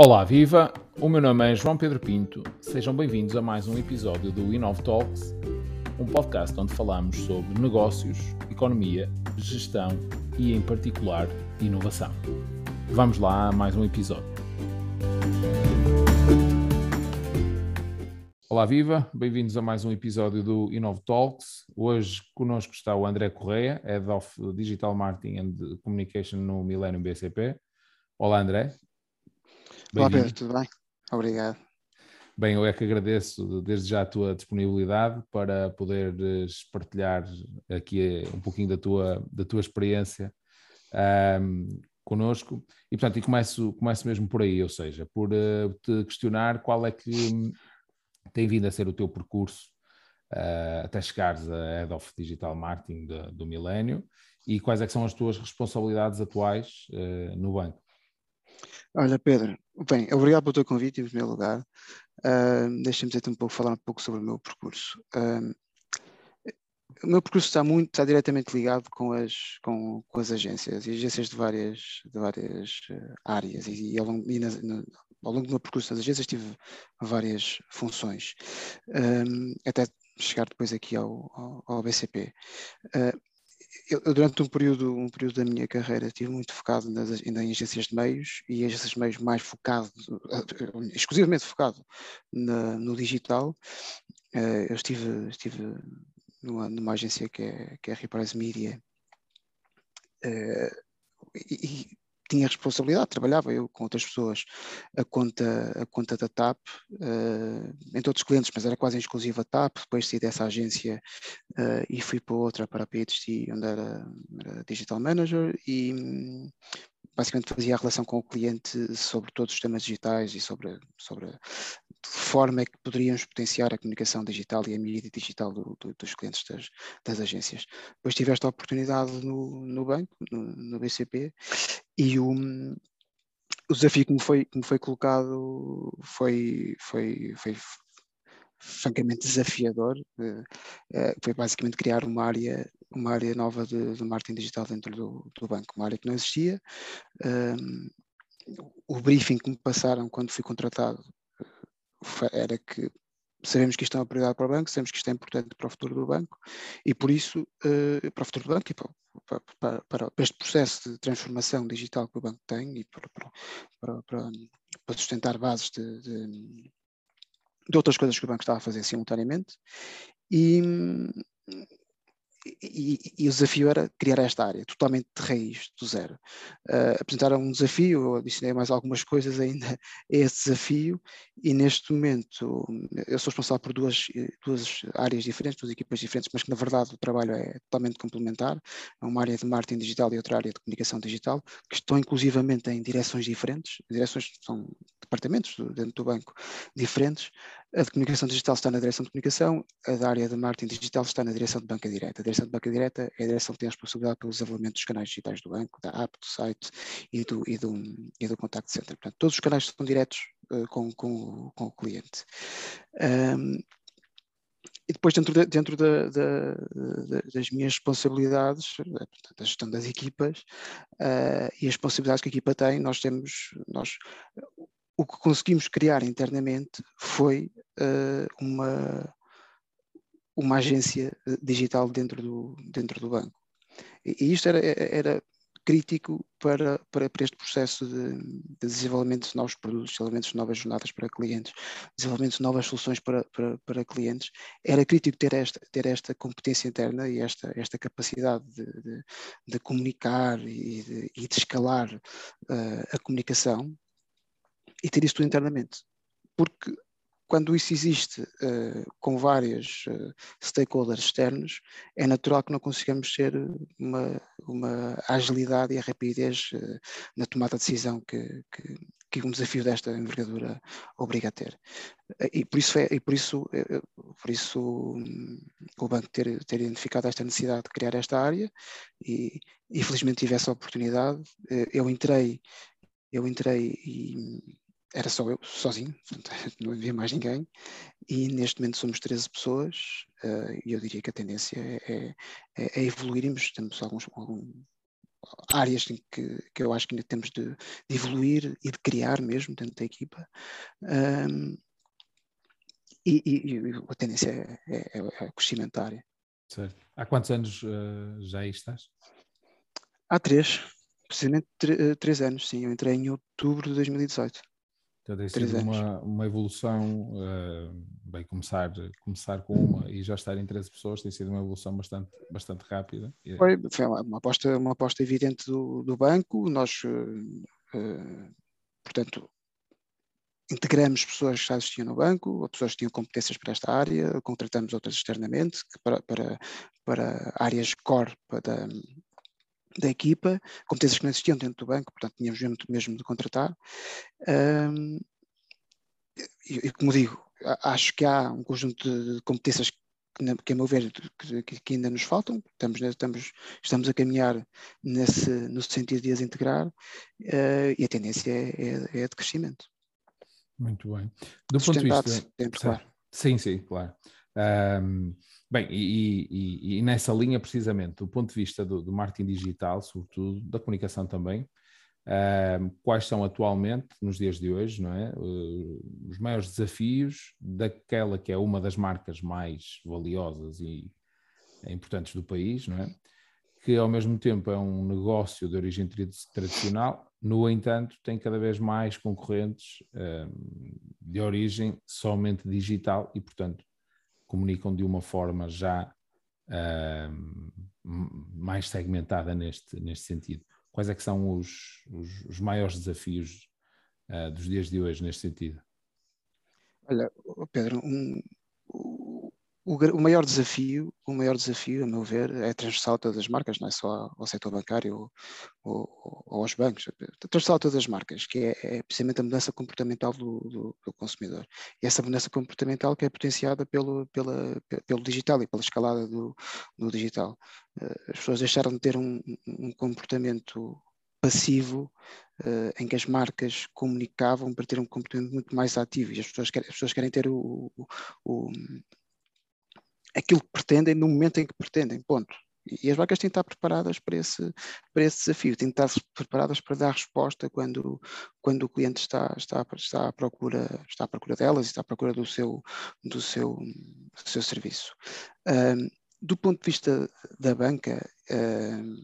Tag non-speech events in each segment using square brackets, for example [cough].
Olá, viva! O meu nome é João Pedro Pinto. Sejam bem-vindos a mais um episódio do Inov Talks, um podcast onde falamos sobre negócios, economia, gestão e, em particular, inovação. Vamos lá a mais um episódio. Olá, viva! Bem-vindos a mais um episódio do Inov Talks. Hoje conosco está o André Correia, Head of Digital Marketing and Communication no Millennium BCP. Olá, André. Olá Pedro, tudo bem? Obrigado. Bem, eu é que agradeço desde já a tua disponibilidade para poderes partilhar aqui um pouquinho da tua, da tua experiência um, connosco. E portanto, e começo, começo mesmo por aí, ou seja, por uh, te questionar qual é que tem vindo a ser o teu percurso uh, até chegares a Head of Digital Marketing de, do Milênio e quais é que são as tuas responsabilidades atuais uh, no banco. Olha, Pedro, bem, obrigado pelo teu convite em primeiro lugar. Uh, Deixa-me dizer um pouco, falar um pouco sobre o meu percurso. Uh, o meu percurso está muito, está diretamente ligado com as, com, com as agências, e agências de várias, de várias uh, áreas, e, e, ao, longo, e nas, no, ao, longo, do meu percurso nas agências tive várias funções, até chegar depois aqui ao, ao, ao BCP. Uh, eu, durante um período, um período da minha carreira estive muito focado nas, em agências de meios e agências de meios mais focado, exclusivamente focado na, no digital. Uh, eu estive, estive numa, numa, agência que é, que é a Reprise Media uh, e, tinha responsabilidade, trabalhava eu com outras pessoas a conta, a conta da TAP, uh, em todos os clientes, mas era quase exclusiva TAP, depois saí dessa agência uh, e fui para outra, para a PhD, onde era, era Digital Manager e basicamente fazia a relação com o cliente sobre todos os temas digitais e sobre, sobre forma é que poderíamos potenciar a comunicação digital e a mídia digital do, do, dos clientes das, das, agências. Depois tive esta oportunidade no, no banco, no, no BCP, e o, o desafio que me foi, que me foi colocado foi, foi, foi francamente desafiador. Uh, foi basicamente criar uma área, uma área nova de, de marketing digital dentro do, do, banco, uma área que não existia. O briefing que me passaram quando fui contratado era que sabemos que isto é uma prioridade para o banco, sabemos que isto é importante para o futuro do banco e por isso, uh, para o futuro do banco e para, para, para, este processo de transformação digital que o banco tem e para, para, para sustentar bases de, de, de, outras coisas que o banco estava a fazer simultaneamente e, e, e, o desafio era criar esta área totalmente de raiz, do zero. Uh, apresentaram um desafio, eu adicionei mais algumas coisas ainda a esse desafio, e neste momento eu sou responsável por duas, duas áreas diferentes, duas equipas diferentes, mas que na verdade o trabalho é totalmente complementar. É uma área de marketing digital e outra área de comunicação digital, que estão inclusivamente em direções diferentes, direções são departamentos dentro do banco diferentes. A de comunicação digital está na direção de comunicação, a da área de marketing digital está na direção de banca direta. A direção de banca direta é a direção que tem a responsabilidade pelo desenvolvimento dos canais digitais do banco, da app, do site e do, e do, e do contact center. Portanto, todos os canais estão diretos uh, com, com, com, o cliente. Um, e depois, dentro, de, dentro da, da, da, das minhas responsabilidades, da gestão das equipas uh, e as responsabilidades que a equipa tem, nós temos, nós, o que conseguimos criar internamente foi uh, uma, uma agência digital dentro do, dentro do banco. E, e isto era, era crítico para, para, para, este processo de, de, desenvolvimento de novos produtos, desenvolvimento de novas jornadas para clientes, desenvolvimento de novas soluções para, para, para clientes. Era crítico ter esta, ter esta competência interna e esta, esta capacidade de, de, de comunicar e de, e de escalar uh, a comunicação e ter isto internamente. Porque quando isso existe uh, com vários uh, stakeholders externos, é natural que não consigamos ter uma, uma agilidade e a rapidez uh, na tomada de decisão que, que, que, um desafio desta envergadura obriga a ter. E por isso, é, e por isso, por isso um, o banco ter, ter identificado esta necessidade de criar esta área e, e felizmente tive essa oportunidade. Eu entrei, eu entrei e era só eu, sozinho, [laughs] não havia mais ninguém, e neste momento somos 13 pessoas, uh, e eu diria que a tendência é, é, é evoluirmos, temos alguns, algum, áreas que, que eu acho que ainda temos de, de evoluir e de criar mesmo dentro da equipa. Um, e, e, e, a tendência é, é, é crescimento da área. Certo. Há quantos anos uh, já aí estás? Há três, precisamente três anos, sim. Eu entrei em outubro de 2018. Então tem sido uma, uma evolução, uh, bem, começar, começar com uma e já estar em 13 pessoas tem sido uma evolução bastante, bastante rápida. Foi, foi uma, aposta, uma aposta evidente do, do banco, nós, uh, portanto, integramos pessoas que já existiam no banco, pessoas que tinham competências para esta área, contratamos outras externamente para, para, para áreas core da, da equipa, competências que não existiam dentro do banco, portanto tínhamos mesmo, de contratar. Um, e, e, como digo, acho que há um conjunto de competências que, que a meu ver, que, que, ainda nos faltam, estamos, estamos, estamos a caminhar nesse, no sentido de as integrar uh, e a tendência é, é, é, de crescimento. Muito bem. Do ponto de vista... Sempre, claro. Sim, sim, claro. Um, Bem, e, e, e, nessa linha, precisamente, do ponto de vista do, do marketing digital, sobretudo, da comunicação também, uh, quais são atualmente, nos dias de hoje, não é? Uh, os maiores desafios daquela que é uma das marcas mais valiosas e importantes do país, não é? Que ao mesmo tempo é um negócio de origem tradicional, no entanto, tem cada vez mais concorrentes uh, de origem somente digital e, portanto, comunicam de uma forma já uh, mais segmentada neste, neste sentido. Quais é que são os, os, os maiores desafios uh, dos dias de hoje neste sentido? Olha, Pedro, um, o, maior desafio, o maior desafio, a meu ver, é transversal a todas as marcas, não é só ao setor bancário ou, ou, ou aos bancos, transversal a todas as marcas, que é, é precisamente a mudança comportamental do, do, do, consumidor. E essa mudança comportamental que é potenciada pelo, pela, pelo digital e pela escalada do, do digital. Eh, as pessoas deixaram de ter um, um comportamento passivo uh, em que as marcas comunicavam para ter um comportamento muito mais ativo e as pessoas querem, as pessoas querem ter o, o, aquilo que pretendem no momento em que pretendem, ponto. E as marcas têm que estar preparadas para esse, para esse desafio, têm que estar preparadas para dar resposta quando, quando o cliente está, está, está, à procura, está à procura delas e está à procura do seu, do seu, do seu serviço. Um, do ponto de vista da banca, um,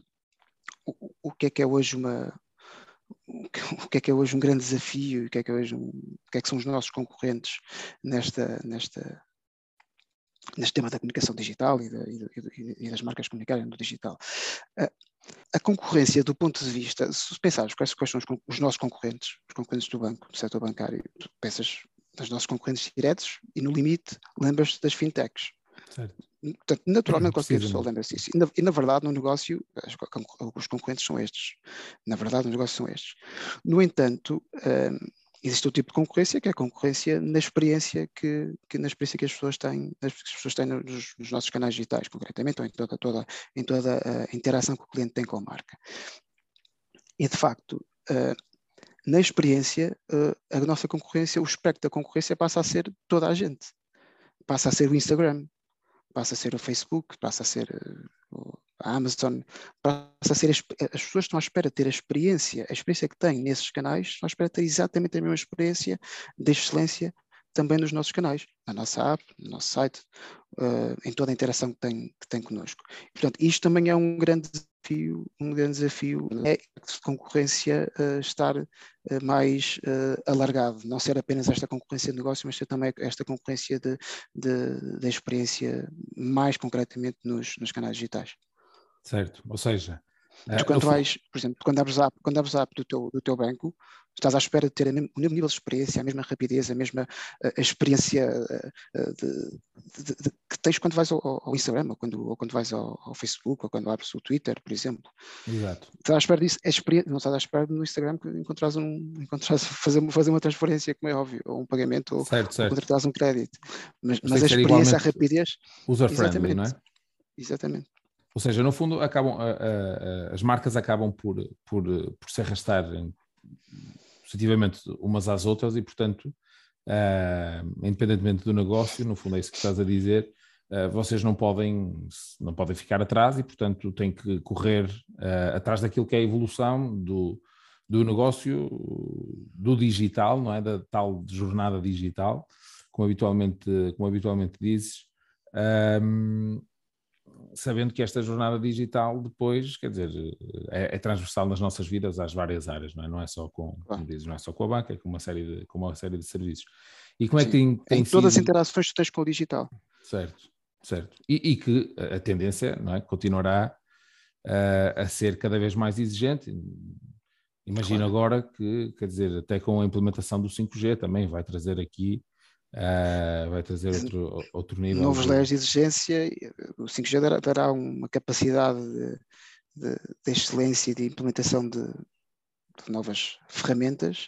o, o que é que é hoje uma, [laughs] o que é que é hoje um grande desafio, o que é que, é hoje um, o que, é que são os nossos concorrentes nesta, nesta, neste tema da comunicação digital e, de, e, e das marcas comunicarem no digital. A concorrência, do ponto de vista, se pensares quais, quais são os, os, nossos concorrentes, os concorrentes do banco, do setor bancário, tu pensas nos nossos concorrentes diretos e, no limite, lembras-te das fintechs. Certo. Portanto, naturalmente, qualquer pessoa lembra-se disso. E na, e na, verdade, no negócio, os concorrentes são estes. Na verdade, no negócio são estes. No entanto, uh, existe o tipo de concorrência que é a concorrência na experiência que, que na experiência que as pessoas têm, as pessoas têm nos, nos, nossos canais digitais, concretamente, ou em toda, toda, em toda a interação que o cliente tem com a marca. E de facto, uh, na experiência, uh, a nossa concorrência, o espectro da concorrência passa a ser toda a gente. Passa a ser o Instagram, passa a ser o Facebook, passa a ser uh, a Amazon passa a ser as, as, pessoas estão à espera de ter a experiência, a experiência que têm nesses canais, estão à espera de ter exatamente a mesma experiência de excelência também nos nossos canais, na nossa app, no nosso site, uh, em toda a interação que tem, que tem connosco. Portanto, isto também é um grande desafio, um grande desafio é de concorrência uh, estar uh, mais alargado, não ser apenas esta concorrência de negócio, mas ser também esta concorrência de, de, de experiência mais concretamente nos, nos canais digitais. Certo, ou seja... Tu uh, quando vais, por exemplo, quando abres a app, quando abres a app do, teu, do teu banco, estás à espera de ter o mesmo nível de experiência, a mesma rapidez, a mesma a, a experiência de, de, de, que tens quando vais ao, ao, Instagram, ou quando, ou quando vais ao, ao, Facebook, ou quando abres o Twitter, por exemplo. Exato. Estás à espera disso, é não estás à espera no Instagram que encontrares um, encontrares [laughs] fazer, fazer uma transferência, como é óbvio, ou um pagamento, ou, certo, certo. um crédito. Mas, mas a experiência, a rapidez. User-friendly, não é? Exatamente. Ou seja, no fundo, acabam, as marcas acabam por, por, por se arrastar positivamente umas às outras e, portanto, uh, independentemente do negócio, no fundo é isso que estás a dizer, uh, vocês não podem, não podem ficar atrás e, portanto, têm que correr uh, atrás daquilo que é a evolução do, do negócio, do digital, não é? Da tal jornada digital, como habitualmente, como habitualmente dizes, um, sabendo que esta jornada digital depois, quer dizer, é, é, transversal nas nossas vidas às várias áreas, não é? Não é só com, dizes, não é só com a banca, é com uma série de, com uma série de serviços. E como Sim. é que tem, tem em sido... todas as interações que tens com o digital. Certo, certo. E, e que a tendência, não é? Continuará uh, a ser cada vez mais exigente. Imagino claro. agora que, quer dizer, até com a implementação do 5G também vai trazer aqui Uh, vai trazer outro, outro nível. Novos layers de exigência, o 5G dará, dará uma capacidade de, de, de, excelência e de implementação de, de novas ferramentas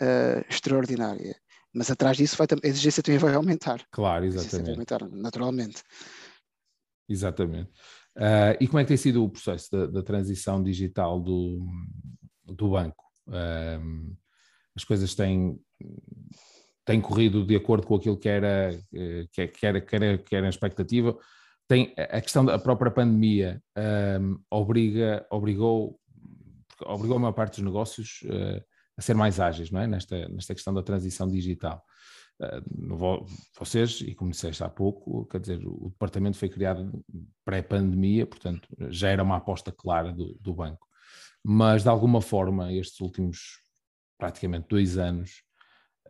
uh, extraordinária. Mas atrás disso vai, a exigência também vai aumentar. Claro, exatamente. Vai aumentar naturalmente. Exatamente. Uh, e como é que tem sido o processo da, da transição digital do, do banco? as coisas têm tem corrido de acordo com aquilo que era, eh, que, que era, que era, que era a expectativa. Tem a questão da própria pandemia um, obriga, obrigou, obrigou a maior parte dos negócios uh, a ser mais ágeis, não é? Nesta, nesta questão da transição digital. Uh, vocês, e como disseste há pouco, quer dizer, o departamento foi criado pré-pandemia, portanto já era uma aposta clara do, do banco. Mas de alguma forma, estes últimos praticamente dois anos,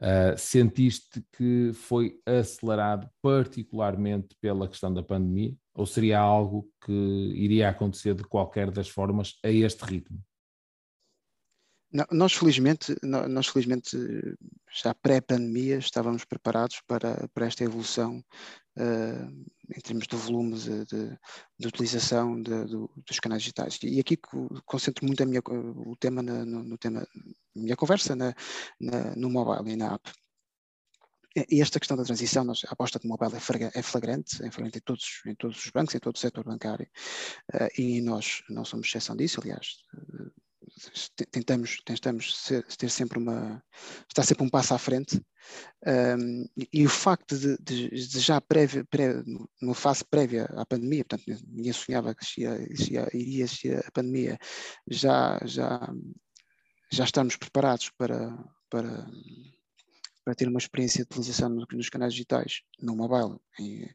Uh, sentiste que foi acelerado particularmente pela questão da pandemia ou seria algo que iria acontecer de qualquer das formas a este ritmo? Nós felizmente, nós felizmente já pré-pandemia estávamos preparados para, para esta evolução uh, em termos de volume de, de, de utilização de, do, dos canais digitais. E aqui concentro muito minha, o tema no, no tema, minha conversa na, na, no mobile e na app. E esta questão da transição, a aposta de mobile é, é flagrante, é flagrante em todos, em todos os bancos, em todo o setor bancário, uh, e nós não somos exceção disso, aliás, tentamos, tentamos ser, ter sempre uma, estar sempre um passo à frente, um, e, o facto de, de, de já prévia, pré, numa fase prévia à pandemia, portanto, ninguém sonhava que iria existir a pandemia, já, já já estamos preparados para, para, para ter uma experiência de utilização nos canais digitais, no mobile em,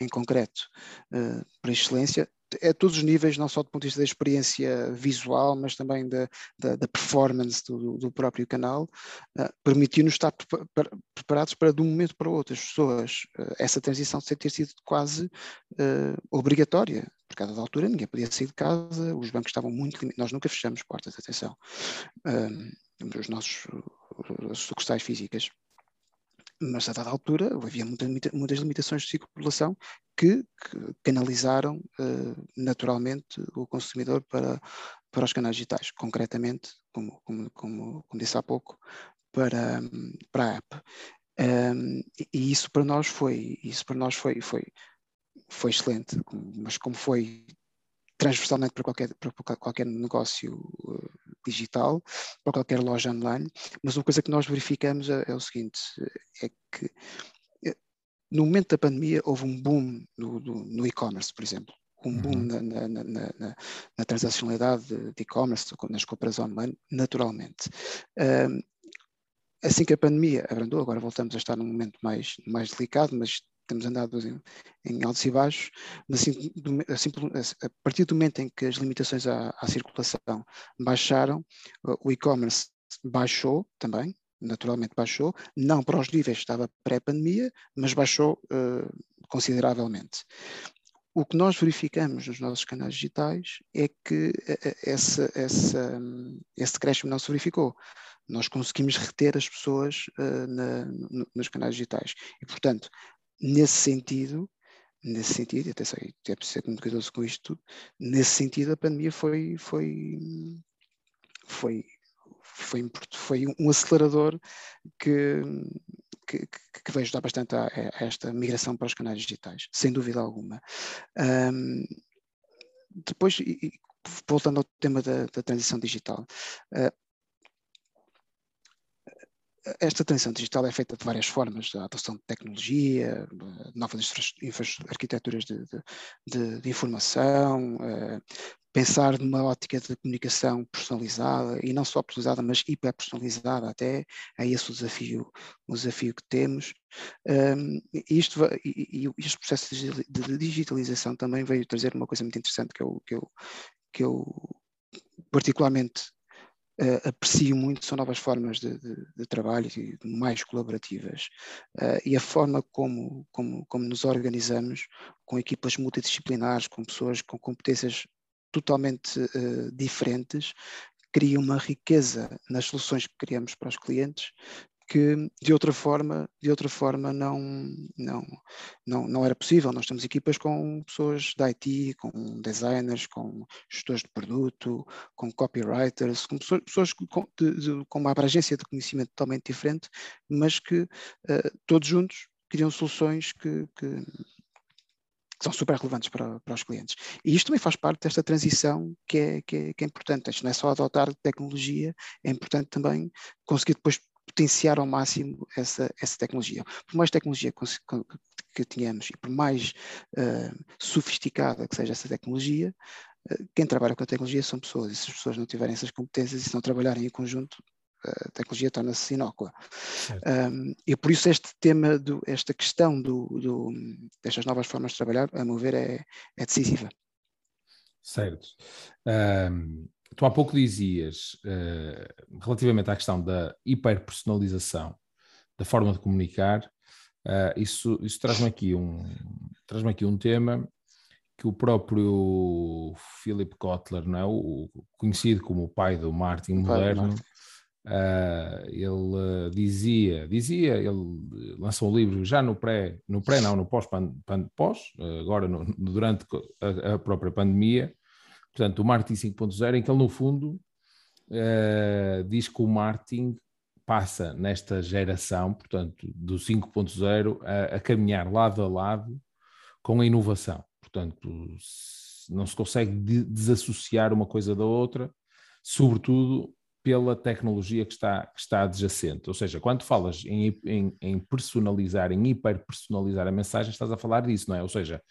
em concreto, uh, para excelência, a todos os níveis, não só do ponto de vista da experiência visual, mas também da, da, da performance do, do, próprio canal, uh, permitiu-nos estar preparados para, de um momento para o outro, as pessoas, uh, essa transição ter sido quase uh, obrigatória, por cada altura ninguém podia sair de casa, os bancos estavam muito limitados, nós nunca fechamos portas, atenção, os nossos sucursais físicas mas a dada altura havia muitas, muitas limitações de circulação que, que canalizaram uh, naturalmente o consumidor para, para os canais digitais, concretamente, como, como, como, como disse há pouco, para, para a app. Um, e, e isso para nós foi, isso para nós foi, foi, foi excelente, mas como foi transversalmente para qualquer, para qualquer negócio uh, digital, para qualquer loja online, mas uma coisa que nós verificamos é, é o seguinte, é que eh, no momento da pandemia houve um boom no, no, no e-commerce, por exemplo, um boom uhum. na, na, na, na, na transacionalidade de e-commerce, nas compras online, naturalmente. Um, assim que a pandemia abrandou, agora voltamos a estar num momento mais, mais delicado, mas temos andado em, em altos e baixos, mas assim, do, assim, a partir do momento em que as limitações à, à circulação baixaram, o e-commerce baixou também, naturalmente baixou, não para os níveis que estava pré-pandemia, mas baixou uh, consideravelmente. O que nós verificamos nos nossos canais digitais é que eh, eh, essa, essa, esse crescimento não se verificou. Nós conseguimos reter as pessoas uh, na, nos canais digitais. E, portanto, nesse sentido, nesse sentido, até sei, é preciso ser cuidadoso com isto, nesse sentido a pandemia foi, foi, foi, foi, foi um acelerador que, que, que vai ajudar bastante a, a, esta migração para os canais digitais, sem dúvida alguma. Um, depois, voltando ao tema da, da transição digital, uh, esta transição digital é feita de várias formas, a adoção de tecnologia, novas arquiteturas de, de, de informação, uh, pensar numa ótica de comunicação personalizada, e não só personalizada, mas hiper-personalizada até, é esse o desafio, o desafio que temos. Um, e, isto, e, e, este processo de digitalização também veio trazer uma coisa muito interessante que eu, que eu, que eu particularmente uh, aprecio muito são novas formas de, de, de trabalho mais colaborativas. Uh, e a forma como, como, como nos organizamos com equipas multidisciplinares, com pessoas com competências totalmente uh, diferentes, cria uma riqueza nas soluções que criamos para os clientes que de outra forma, de outra forma não, não, não, não era possível. Nós temos equipas com pessoas da IT, com designers, com gestores de produto, com copywriters, com pessoas, pessoas com, de, de, com uma abrangência de conhecimento totalmente diferente, mas que uh, todos juntos criam soluções que, que, são super relevantes para, para, os clientes. E isto também faz parte desta transição que é, que é, que é importante. Isto não é só adotar tecnologia, é importante também conseguir depois potenciar ao máximo essa, essa tecnologia. Por mais tecnologia que, tenhamos e por mais uh, sofisticada que seja essa tecnologia, uh, quem trabalha com a tecnologia são pessoas, e se as pessoas não tiverem essas competências e se não trabalharem em conjunto, a tecnologia torna-se inócua. Um, e por isso este tema, do, esta questão do, do, destas novas formas de trabalhar, a meu ver, é, é decisiva. Certo. Um, tu há pouco dizias, uh, relativamente à questão da hiperpersonalização da forma de comunicar, uh, isso, isso traz-me aqui, um, traz aqui um tema que o próprio Philip Kotler, não é? o, conhecido como o pai do marketing moderno, Uh, ele dizia, dizia, ele lançou um livro já no pré, no pré não, no pós, pós uh, agora no, durante a, a, própria pandemia, portanto, o marketing 5.0, em que ele, no fundo, uh, diz que o marketing passa nesta geração, portanto, do 5.0 a, a, caminhar lado a lado com a inovação. Portanto, não se consegue desassociar uma coisa da outra, sobretudo pela tecnologia que está, que está adjacente. Ou seja, quando falas em, em, em personalizar, em hiperpersonalizar a mensagem, estás a falar disso, não é? Ou seja,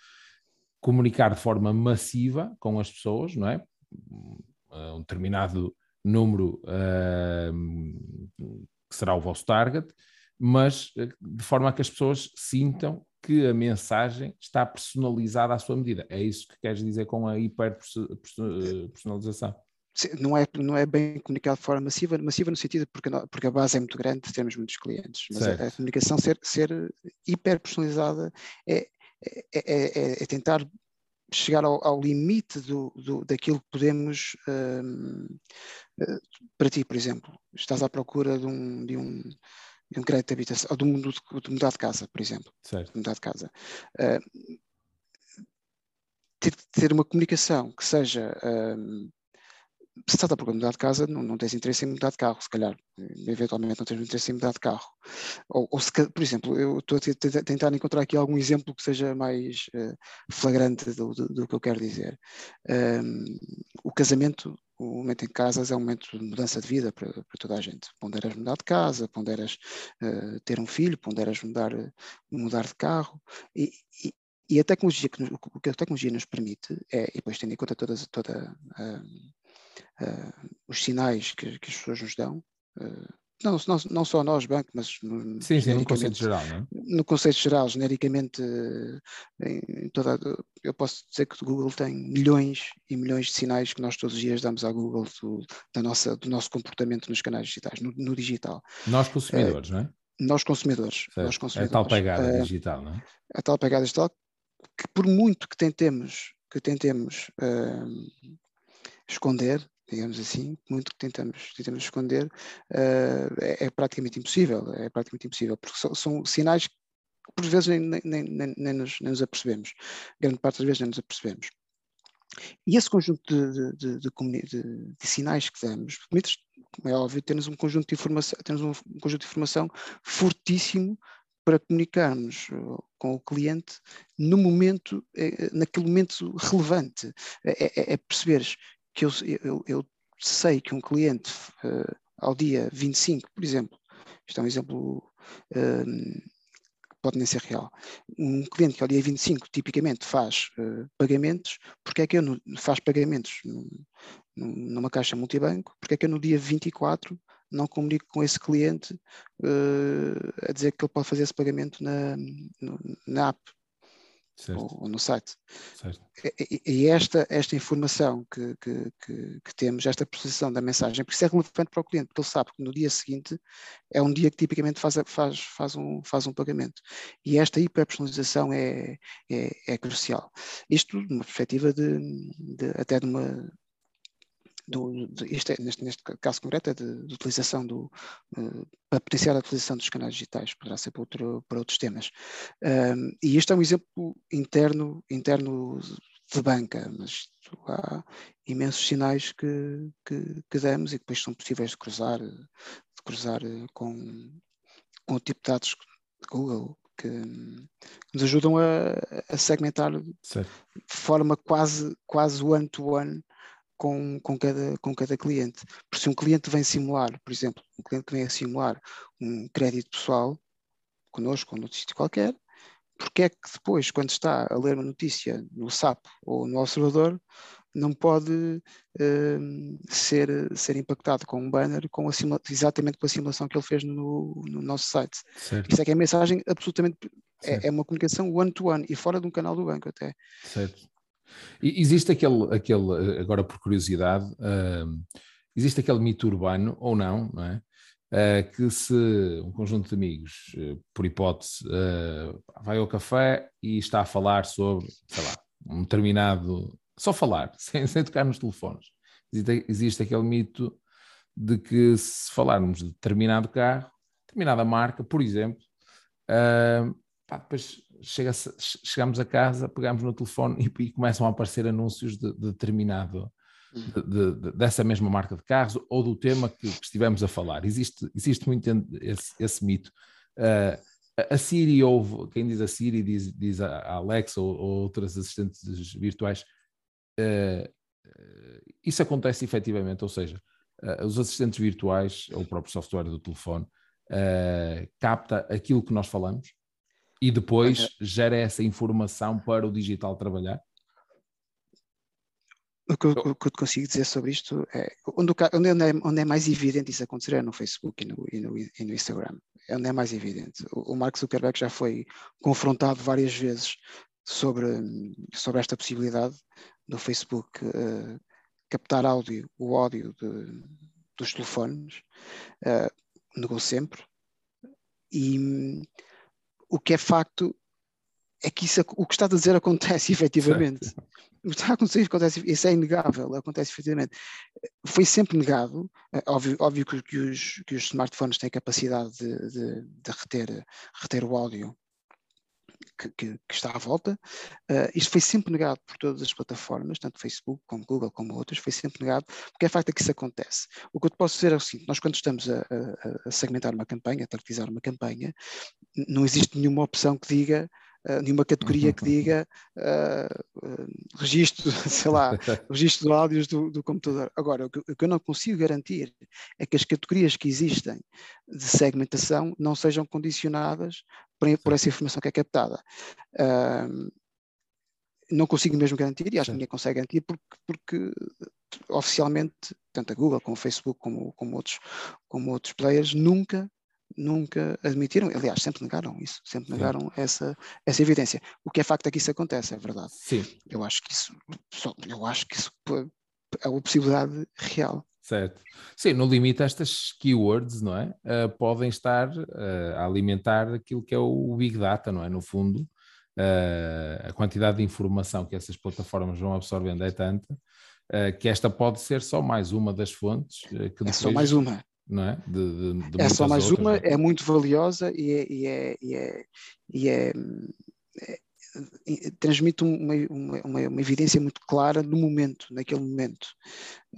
comunicar de forma massiva com as pessoas, não é? Um determinado número uh, que será o vosso target, mas eh, de forma a que as pessoas sintam que a mensagem está personalizada à sua medida. É isso que queres dizer com a hiperpersonalização? Não é, não é bem comunicado de forma massiva, massiva no sentido porque, porque a base é muito grande, temos muitos clientes, mas a, a, comunicação ser, ser hiper personalizada é, é, é, é, tentar chegar ao, ao limite do, do, daquilo que podemos. Um, uh, para ti, por exemplo, estás à procura de um, de um, de um crédito de habitação, ou de, um, de mudar de casa, por exemplo. Certo. De mudar de casa. Uh, ter, ter uma comunicação que seja. Um, se estás a procurar mudar de casa, não, não tens interesse em mudar de carro, se calhar, eventualmente não tens interesse em mudar de carro. Ou, ou se, por exemplo, eu estou a tentar encontrar aqui algum exemplo que seja mais uh, flagrante do, do, do, que eu quero dizer. Um, o casamento, o momento em casas é um momento de mudança de vida para, para toda a gente. Ponderas mudar de casa, ponderas uh, ter um filho, ponderas mudar, mudar de carro, e, e, e a tecnologia que, o que a tecnologia nos permite é, e depois tendo em conta toda, toda uh, os sinais que, que, as pessoas nos dão, uh, não, não, não só nós, banco, mas no, sim, sim, no conceito geral, não é? No conceito geral, genericamente, em toda, eu posso dizer que o Google tem milhões e milhões de sinais que nós todos os dias damos à Google do, da nossa, do nosso comportamento nos canais digitais, no, no digital. Nós consumidores, uh, não é? Nós consumidores, nós consumidores. É a tal pegada digital, não é? A tal pegada digital que por muito que tentemos, que tentemos uh, esconder, digamos assim, muito que tentamos, tentamos esconder, uh, é, é, praticamente impossível, é praticamente impossível, porque são, são sinais que por vezes nem, nem, nem, nem, nos, nem nos apercebemos, grande parte das vezes nem nos apercebemos. E esse conjunto de, de, de, de, sinais que damos permite, como é óbvio, termos um conjunto de informação, temos um, conjunto de informação fortíssimo para comunicarmos uh, com o cliente no momento, eh, naquele momento relevante. É, é, é perceberes que eu, eu, eu sei que um cliente uh, ao dia 25, por exemplo, Isto é um exemplo um, que pode nem ser real. Um cliente que ao dia 25 tipicamente faz uh, pagamentos, porque é que eu no, faz pagamentos numa caixa multibanco, porque é que eu no dia 24 não comunico com esse cliente uh, a dizer que ele pode fazer esse pagamento na, na app ou, ou, no site. E, e, esta, esta informação que, que, que, que, temos, esta processação da mensagem, por isso é relevante para o cliente, porque ele sabe que no dia seguinte é um dia que tipicamente faz, faz, faz, um, faz um pagamento. E esta hiperpersonalização é, é, é crucial. Isto de uma perspectiva de, de até de uma do, de, isto é, neste, neste caso concreto é de, de utilização do, uh, para potenciar a utilização dos canais digitais, poderá ser para, outro, para outros temas. Um, e este é um exemplo interno, interno de banca, mas há imensos sinais que, que, que damos e que depois são possíveis de cruzar, de cruzar eh, com, com o tipo de dados de Google, que, nos ajudam a, a segmentar certo. de forma quase, quase one-to-one com, com, cada, com cada cliente. Por se um cliente vem simular, por exemplo, um cliente que vem a simular um crédito pessoal connosco ou noutro sítio qualquer, porque é que depois, quando está a ler uma notícia no SAP ou no Observador, não pode uh, ser, ser impactado com um banner com exatamente com a simulação que ele fez no, no nosso site. Certo. Isso é que é a mensagem absolutamente. É, é, uma comunicação one-to-one -one, e fora de um canal do banco até. Certo. Existe aquele, aquele, agora por curiosidade, uh, existe aquele mito urbano, ou não, não é? Uh, que se um conjunto de amigos, uh, por hipótese, vai ao café e está a falar sobre, sei lá, um determinado. Só falar, [laughs] sem, sem tocar nos telefones. Existe, existe aquele mito de que se falarmos de determinado carro, determinada marca, por exemplo, pá, depois chega, chegamos a casa, pegamos no telefone e, e começam a aparecer anúncios de, de determinado, de, de, dessa mesma marca de carros ou do tema que, que estivemos a falar. Existe, existe muito esse, esse mito. Uh, a Siri ouve, quem diz a Siri diz, diz a Alexa ou, ou outras assistentes virtuais. Uh, isso acontece efetivamente, ou seja, uh, os assistentes virtuais, ou o próprio software do telefone, capta aquilo que nós falamos e depois gera essa informação para o digital trabalhar? O que, eu, o que eu consigo dizer sobre isto é onde, onde, é, onde é mais evidente isso acontecer é no Facebook e no, e no, e no Instagram. É onde é mais evidente. O, o Mark Zuckerberg já foi confrontado várias vezes sobre, sobre esta possibilidade no Facebook uh, captar áudio, o áudio de, dos telefones, uh, negou sempre. E o que é facto é que isso, o que está a dizer acontece [laughs] efetivamente. Certo. O que está a acontecer acontece, isso é inegável, acontece efetivamente. Foi sempre negado, é óbvio, óbvio que, que, os, que os smartphones têm a capacidade de, de, de reter, reter o áudio que, que, que, está à volta. Uh, isto foi sempre negado por todas as plataformas, tanto Facebook como Google como outras, foi sempre negado, porque é facto que isso acontece. O que eu te posso dizer é o seguinte: nós, quando estamos a, a, a segmentar uma campanha, a targetizar uma campanha, não existe nenhuma opção que diga nenhuma categoria que diga uh, uh, registro, [laughs] sei lá, [laughs] registro de áudios do, do computador. Agora, o que, o que, eu não consigo garantir é que as categorias que existem de segmentação não sejam condicionadas por, por essa informação que é captada. não consigo mesmo garantir, e acho que ninguém consegue garantir, porque, porque oficialmente, tanto a Google como o Facebook, como, como, outros, como outros players, nunca nunca admitiram, aliás, sempre negaram isso, sempre negaram essa, essa evidência. O que é facto é que isso acontece, é verdade. Sim. Eu acho que isso, eu acho que isso é uma possibilidade real. Certo. Sim, no limite estas keywords, não é? Uh, podem estar uh, a alimentar aquilo que é o Big Data, não é? No fundo, uh, a quantidade de informação que essas plataformas vão absorvendo é tanta que esta pode ser só mais uma das fontes. que depois... É só mais uma é? De, de, de é só mais outras, uma, é? é? muito valiosa e é, e é, e é, e é, é transmite uma, uma, uma, uma, evidência muito clara no momento, naquele momento.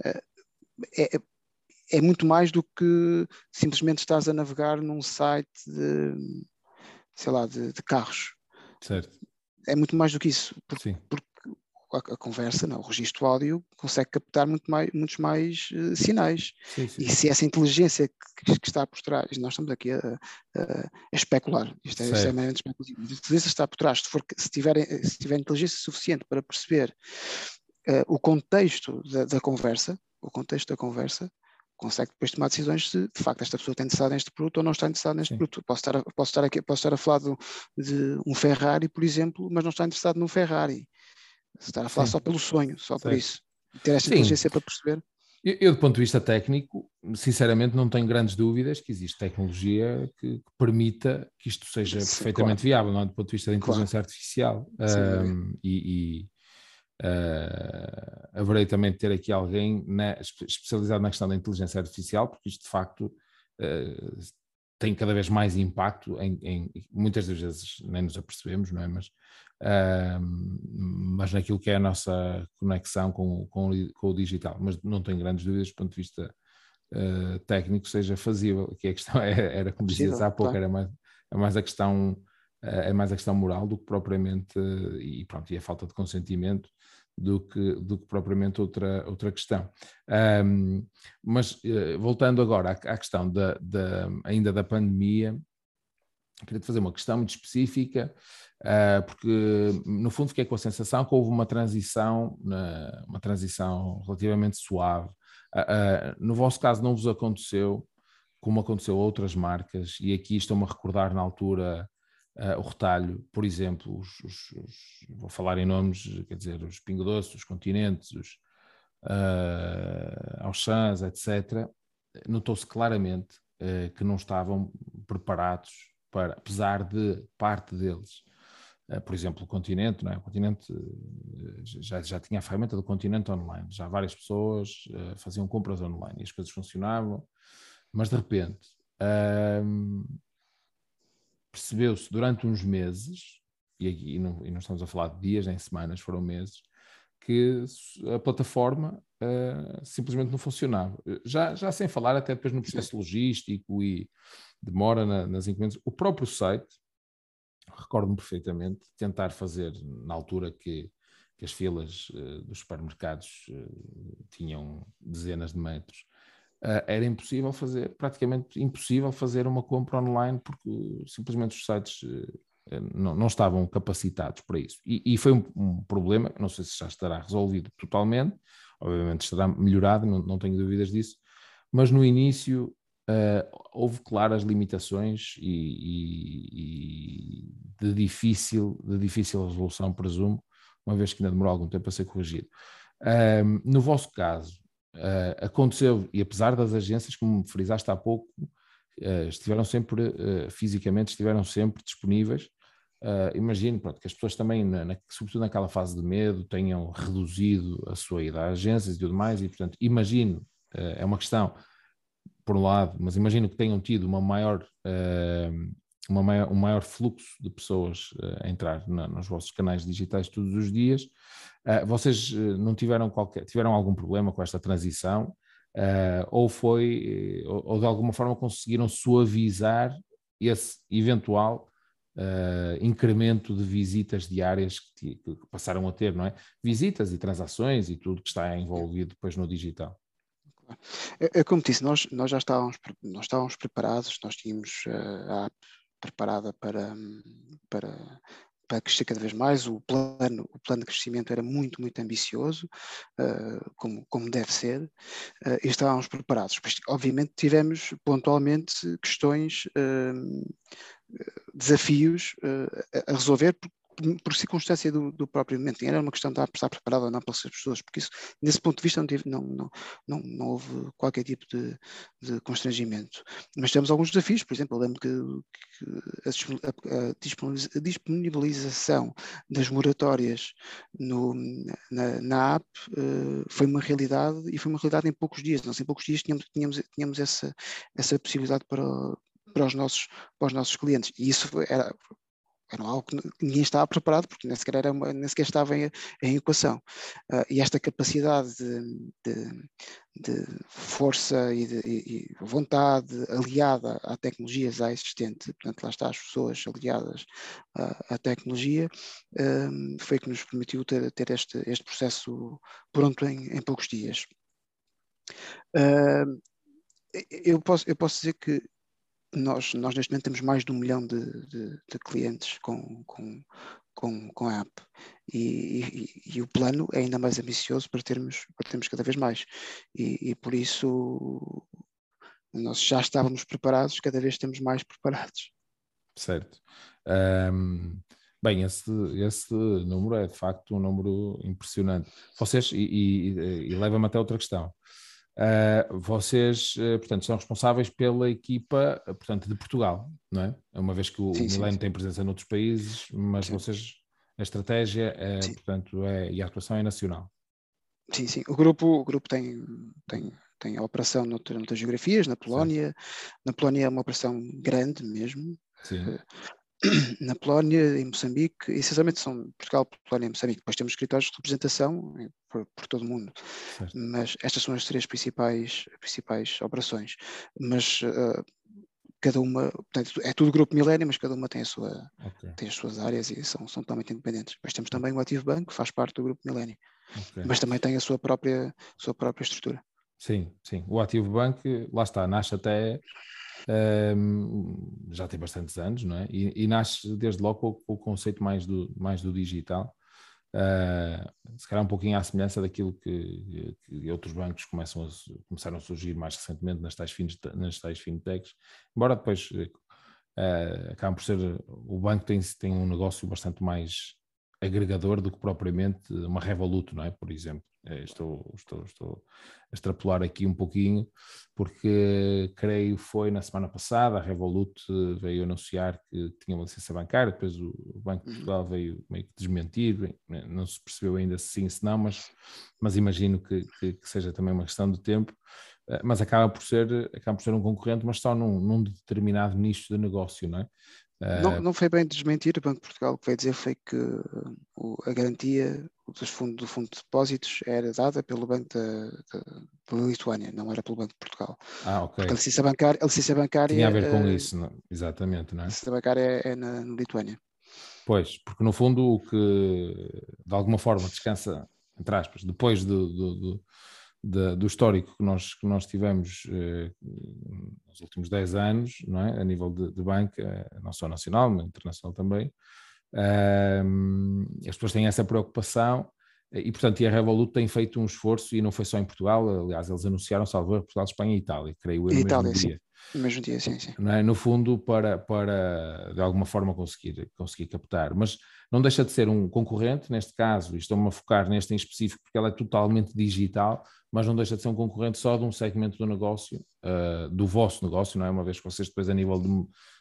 Eh, é, é muito mais do que simplesmente estás a navegar num site de, sei lá, de, de carros. Certo. É muito mais do que isso, porque, porque a, conversa, não, o registro áudio consegue captar muito mais, muitos mais uh, sinais. Sim, sim. E se essa inteligência que, que, está por trás, nós estamos aqui a, a, a especular, isto é, isto é meramente especulativo, a inteligência está por trás, se, for, se, tiver, se tiver inteligência suficiente para perceber uh, o contexto da, da conversa, o contexto da conversa, consegue depois tomar decisões se de facto esta pessoa está interessada neste produto ou não está interessada neste Sim. produto. Posso estar, a, posso, estar aqui, posso estar a falar de, de, um Ferrari, por exemplo, mas não está interessado num Ferrari. Estar a falar Sim. só pelo sonho, só por isso. Ter esta inteligência para perceber. Eu, eu, do ponto de vista técnico, sinceramente, não tenho grandes dúvidas que existe tecnologia que, que permita que isto seja Sim, perfeitamente claro. viável, não é? do ponto de vista da inteligência claro. artificial. Um, e, e Uh, haverei também de ter aqui alguém na, especializado na questão da inteligência artificial, porque isto de facto uh, tem cada vez mais impacto em, em, muitas das vezes nem nos apercebemos, não é? Mas, mas naquilo que é a nossa conexão com, com, com, o digital, mas não tenho grandes dúvidas do ponto de vista técnico seja fazível, que a questão [laughs] é, era como dizias há pouco, era mais, é mais a questão é mais a questão moral do que propriamente e pronto, e a falta de consentimento do que, do que propriamente outra, outra questão. Um, mas uh, voltando agora à, à questão da, da, ainda da pandemia, queria te fazer uma questão muito específica, uh, porque no fundo fiquei com a sensação que houve uma transição, uma transição relativamente suave. Uh, no vosso caso não vos aconteceu, como aconteceu a outras marcas, e aqui estou-me a recordar na altura o retalho, por exemplo, os, os, os, vou falar em nomes, quer dizer, os Pingo Doce, os Continentes, os uh, Auchan's, etc., notou-se claramente que não estavam preparados para, apesar de parte deles, uh, por exemplo, o Continente, não é? o Continente já, já tinha a ferramenta do Continente online, já várias pessoas faziam compras online e as coisas funcionavam, mas de repente percebeu-se durante uns meses, e, aqui, e, não, e não estamos a falar de dias nem semanas, foram meses, que a plataforma uh, simplesmente não funcionava. Já, já sem falar até depois no processo logístico e demora na, nas encomendas. O próprio site, recordo-me perfeitamente, tentar fazer na altura que, que as filas uh, dos supermercados uh, tinham dezenas de metros, uh, era impossível fazer, praticamente impossível fazer uma compra online porque simplesmente os sites não, não, estavam capacitados para isso. E, e foi um, um, problema, não sei se já estará resolvido totalmente, obviamente estará melhorado, não, não tenho dúvidas disso, mas no início uh, houve claras limitações e, e, e, de, difícil, de difícil resolução, presumo, uma vez que ainda demorou algum tempo a ser corrigido. no vosso caso, Uh, aconteceu, e apesar das agências, como frisaste há pouco, uh, estiveram sempre, uh, fisicamente, estiveram sempre disponíveis. imagino pronto, que as pessoas também, na, na, sobretudo naquela fase de medo, tenham reduzido a sua ida às agências e tudo mais, e portanto, imagino, é uma questão, por um lado, mas imagino que tenham tido uma maior, uma maior, um maior fluxo de pessoas a entrar na, nos vossos canais digitais todos os dias. Uh, vocês eh, não tiveram qualquer, tiveram algum problema com esta transição? Ou foi, ou, ou, de alguma forma conseguiram suavizar esse eventual uh, incremento de visitas diárias que, que, passaram a ter, não é? Visitas e transações e tudo que está envolvido depois no digital. É, é como disse, nós, nós já estávamos, nós estávamos preparados, nós tínhamos a app preparada para, para, para crescer cada vez mais. O plano, o plano de crescimento era muito, muito ambicioso, uh, como, como deve ser, uh, e estávamos preparados. Mas, obviamente, tivemos pontualmente questões, uh, desafios a resolver, por circunstância do, do, próprio momento. Era uma questão de estar preparado ou não para as pessoas, porque isso, nesse ponto de vista, não, tive, não, não, não, não houve qualquer tipo de, de, constrangimento. Mas temos alguns desafios, por exemplo, eu lembro que, a, disponibilização das moratórias no, na, na app uh, foi uma realidade e foi uma realidade em poucos dias. Nós, em poucos dias, tínhamos, tínhamos, tínhamos essa, essa possibilidade para, para os nossos, para os nossos clientes. E isso era, era algo que ninguém estava preparado, porque nem sequer, era uma, nem sequer estava em, em equação. Uh, e esta capacidade de, de, de força e, de, e vontade aliada à tecnologia já existente, portanto, lá está as pessoas aliadas à, à tecnologia, um, foi que nos permitiu ter, ter este, este processo pronto em, em poucos dias. Uh, eu, posso, eu posso dizer que nós, nós neste momento temos mais de um milhão de, de, de clientes com, com, com, com a app e, e, e, o plano é ainda mais ambicioso para termos, para termos cada vez mais e, e por isso nós já estávamos preparados, cada vez estamos mais [laughs] preparados. Certo. Um, bem, esse, esse número é de facto um número impressionante. Vocês, e, e, e leva-me até outra questão. Uh, vocês, uh, portanto, são responsáveis pela equipa, uh, portanto, de Portugal, não é? Uma vez que o, sim, Milênio tem presença noutros países, mas sim. vocês, a estratégia, é, portanto, é, e a atuação é nacional. Sim, sim. O grupo, o grupo tem, tem, tem a operação noutras, noutras geografias, na Polónia. Na Polónia é uma operação grande mesmo. Sim. [clears throat] na Polónia, em Moçambique, essencialmente são Portugal, Polónia e Moçambique. Depois temos escritórios de representação por, por todo o mundo. Certo. Mas estas são as três principais, principais operações. Mas uh, cada uma, portanto, é tudo grupo milénio, mas cada uma tem, a sua, okay. tem as suas áreas e são, são totalmente independentes. Depois temos também o Ativo Banco, que faz parte do grupo milénio, okay. mas também tem a sua própria, sua própria estrutura. Sim, sim. O Ativo Banco, lá está, nasce até um, já tem bastantes anos, não é? E, e nasce desde logo com, o conceito mais do, mais do digital, uh, se calhar um pouquinho à semelhança daquilo que, que outros bancos começam a, começaram a surgir mais recentemente nas tais, fin, nas tais fintechs, embora depois uh, acabam por ser, o banco tem, tem um negócio bastante mais agregador do que propriamente uma Revolut, não é? Por exemplo. É, estou, estou, estou a extrapolar aqui um pouquinho, porque creio foi na semana passada, a Revolut veio anunciar que tinha uma licença bancária, depois o Banco de uhum. Portugal veio meio que desmentir, né, não se percebeu ainda se sim, se não, mas, mas imagino que, que, que seja também uma questão de tempo eh, mas acaba por ser, acaba por ser um concorrente, mas só num, num determinado nicho de negócio, não é? Não, eh, não foi bem desmentir, o Banco de Portugal o que veio dizer foi que uh, a garantia dos fundos, do fundo de depósitos era dada pelo Banco da, da, da, Lituânia, não era pelo Banco de Portugal. Ah, ok. Porque a licença bancária, a licença bancária Tinha a ver com uh, isso, não? exatamente, não é? A licença bancária é, é na, na, Lituânia. Pois, porque no fundo o que de alguma forma descansa, entre aspas, depois do, do, do de, do histórico que nós, que nós tivemos eh, nos últimos 10 anos, não é? a nível de, de banca, eh, não só nacional, mas internacional também, as pessoas têm essa preocupação eh, e, portanto, a Revolut tem feito um esforço e não foi só em Portugal, aliás, eles anunciaram salvo Portugal, Espanha e Itália, creio eu, no Itália, mesmo dia. No mesmo dia, sim, sim. É? No fundo, para, para de alguma forma conseguir, conseguir captar. Mas não deixa de ser um concorrente, neste caso, e estou-me a focar neste em específico porque ela é totalmente digital, mas não deixa de ser um concorrente só de um segmento do negócio, uh, do vosso negócio, não é? Uma vez que vocês depois a nível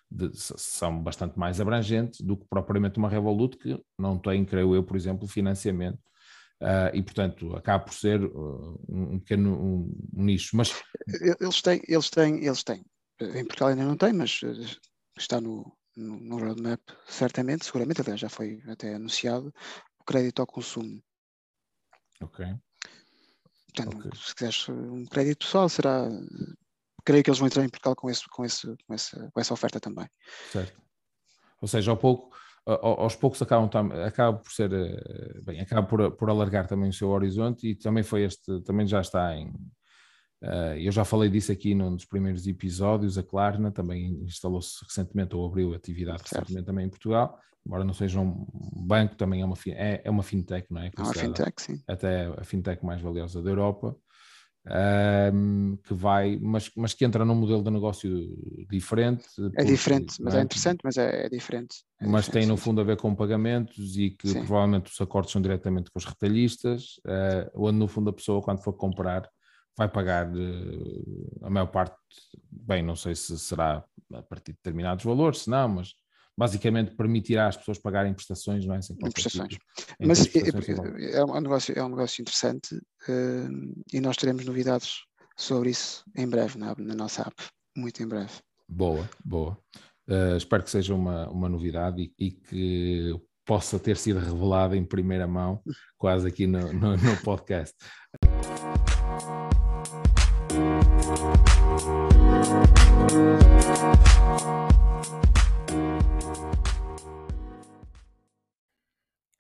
de, de, são bastante mais abrangentes do que propriamente uma Revolut, que não tem, creio eu, por exemplo, financiamento. Uh, e portanto acaba por ser uh, um pequeno um, um nicho. Mas eles têm, eles têm, eles têm. Em Portugal ainda não tem, mas está no, no, no roadmap, certamente, seguramente, aliás, já foi até anunciado, o crédito ao consumo. Ok. Portanto, okay. se quiseres um crédito pessoal, será. Creio que eles vão entrar em Portugal com, esse, com, esse, com, essa, com essa oferta também. Certo. Ou seja, ao pouco, aos poucos acabam, acaba por ser, eh, bem, acaba por, por alargar também o seu horizonte e também foi este, também já está em, eu já falei disso aqui num dos primeiros episódios. A Klarna também instalou-se recentemente ou abriu atividade certo. recentemente também em Portugal, embora não seja um banco, também é uma, é, é uma fintech, não é? É uma fintech, sim. Até a fintech mais valiosa da Europa. Um, que vai, mas, mas que entra num modelo de negócio diferente. É diferente, mas é, é interessante, mas é, é diferente. É mas diferente, tem no fundo a ver com pagamentos e que sim. provavelmente os acordos são diretamente com os retalhistas, uh, onde no fundo a pessoa quando for comprar vai pagar uh, a maior parte, bem, não sei se será a partir de determinados valores, se não, mas basicamente permitirá às pessoas pagarem prestações, não é? Sem prestações. Tipo, mas prestações é, é, um negócio, é um negócio interessante uh, e nós teremos novidades sobre isso em breve na, na nossa app, muito em breve. Boa, boa. Uh, espero que seja uma, uma novidade e, e, que possa ter sido revelada em primeira mão, quase aqui no, no, no podcast.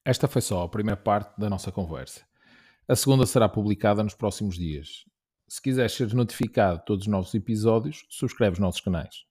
Esta foi só a primeira parte da nossa conversa. A segunda será publicada nos próximos dias. Se quiseres ser notificado de todos os novos episódios, subscreve os nossos canais.